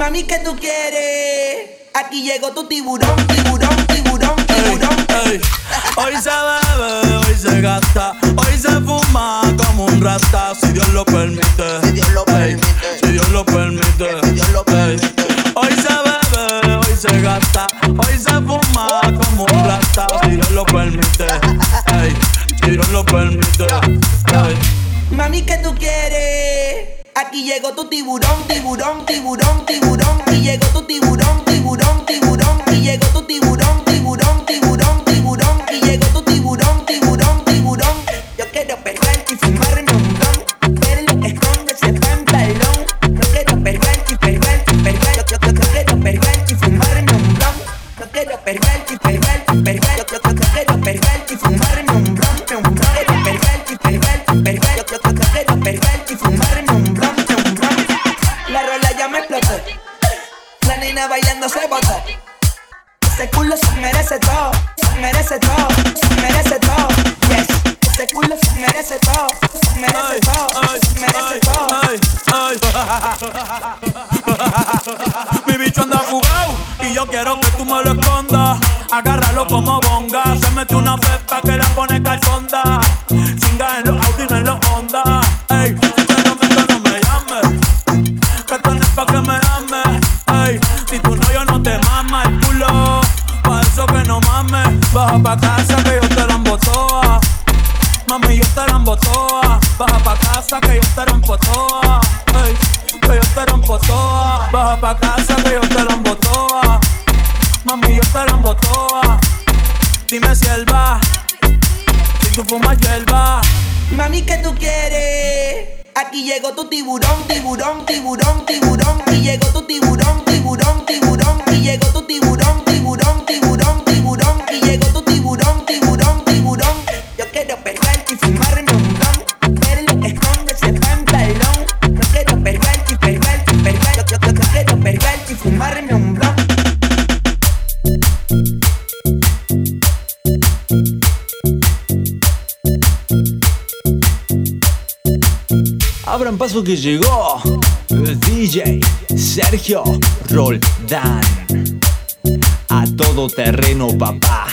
Mami, ¿qué tú quieres? Aquí llegó tu tiburón, tiburón, tiburón, tiburón. Ey, Hoy se bebe, hoy se gasta, hoy se fuma como un rata, si Dios lo permite. Si Dios lo Ey, permite. Si Dios lo permite. Si Dios lo permite. Hoy se bebe, hoy se gasta, hoy se fuma como un rata, si Dios lo permite. Si Dios lo permite. Mami, ¿qué tú quieres? Aquí llegó tu tiburón, tiburón, tiburón, tiburón. Y llegó tu tiburón, tiburón, tiburón. Y llegó tu tiburón, tiburón, tiburón, tiburón. Y llegó tu tiburón, tiburón, tiburón. Yo quiero perder y fumarme un ron. Ver esconde ese pantalón. No quiero perder y perder y perder. Yo, quiero perder y fumarme un ron. No quiero perder y perder. Bailando se botó. Ese culo se merece todo, se merece todo, se merece todo. Yes, ese culo se merece todo, se merece Ay, todo, ay, se merece ay, todo. ay, ay. Mi bicho anda fugado y yo quiero que tú me lo escondas. Agárralo como bonga. Se mete una pepa que la pone calzonda. Baja pa' casa que yo te la embotoa. Mami, yo te la embotoa. Baja pa' casa que yo te rompo toa. Ey, que yo te rompo toa. Baja pa' casa que yo te la embotoa. Mami, yo te la embotoa. Dime si él va. Si tú fumas hierba. Mami, ¿qué tú quieres? Aquí llegó tu tiburón, tiburón, tiburón, tiburón. Y llegó tu tiburón, Abran paso que llegó DJ Sergio Roldán. A todo terreno, papá.